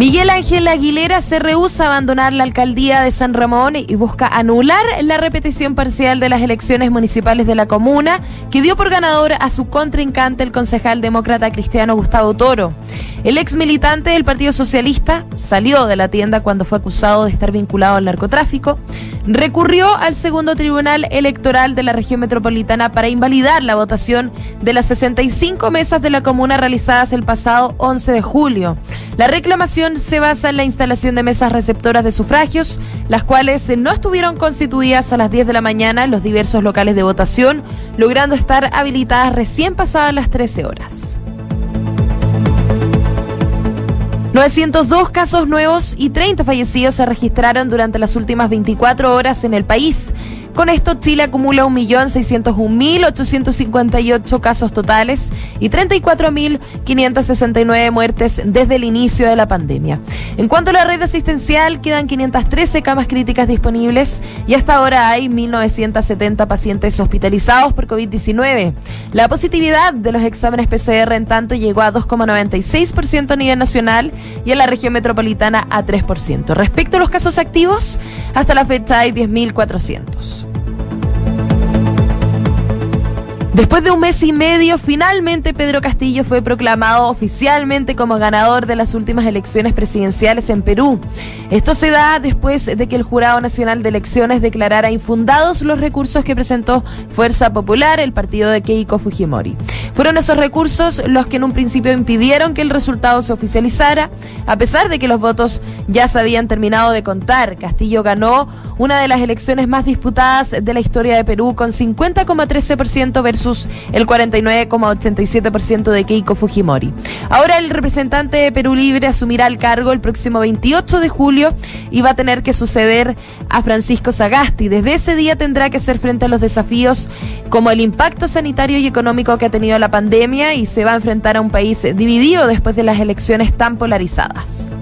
Miguel Ángel Aguilera se rehúsa a abandonar la alcaldía de San Ramón y busca anular la repetición parcial de las elecciones municipales de la comuna, que dio por ganador a su contrincante, el concejal demócrata cristiano Gustavo Toro. El ex militante del Partido Socialista salió de la tienda cuando fue acusado de estar vinculado al narcotráfico, recurrió al segundo tribunal electoral de la región metropolitana para invalidar la votación de las 65 mesas de la comuna realizadas el pasado 11 de julio. La reclamación se basa en la instalación de mesas receptoras de sufragios, las cuales no estuvieron constituidas a las 10 de la mañana en los diversos locales de votación, logrando estar habilitadas recién pasadas las 13 horas. 902 casos nuevos y 30 fallecidos se registraron durante las últimas 24 horas en el país. Con esto, Chile acumula 1.601.858 casos totales y 34.569 muertes desde el inicio de la pandemia. En cuanto a la red asistencial, quedan 513 camas críticas disponibles y hasta ahora hay 1.970 pacientes hospitalizados por COVID-19. La positividad de los exámenes PCR, en tanto, llegó a 2,96% a nivel nacional y en la región metropolitana a 3%. Respecto a los casos activos, hasta la fecha hay 10.400. Después de un mes y medio, finalmente Pedro Castillo fue proclamado oficialmente como ganador de las últimas elecciones presidenciales en Perú. Esto se da después de que el Jurado Nacional de Elecciones declarara infundados los recursos que presentó Fuerza Popular, el partido de Keiko Fujimori. Fueron esos recursos los que en un principio impidieron que el resultado se oficializara, a pesar de que los votos ya se habían terminado de contar. Castillo ganó una de las elecciones más disputadas de la historia de Perú con 50,13% versus el 49,87% de Keiko Fujimori. Ahora el representante de Perú Libre asumirá el cargo el próximo 28 de julio y va a tener que suceder a Francisco Sagasti. Desde ese día tendrá que hacer frente a los desafíos como el impacto sanitario y económico que ha tenido la pandemia y se va a enfrentar a un país dividido después de las elecciones tan polarizadas.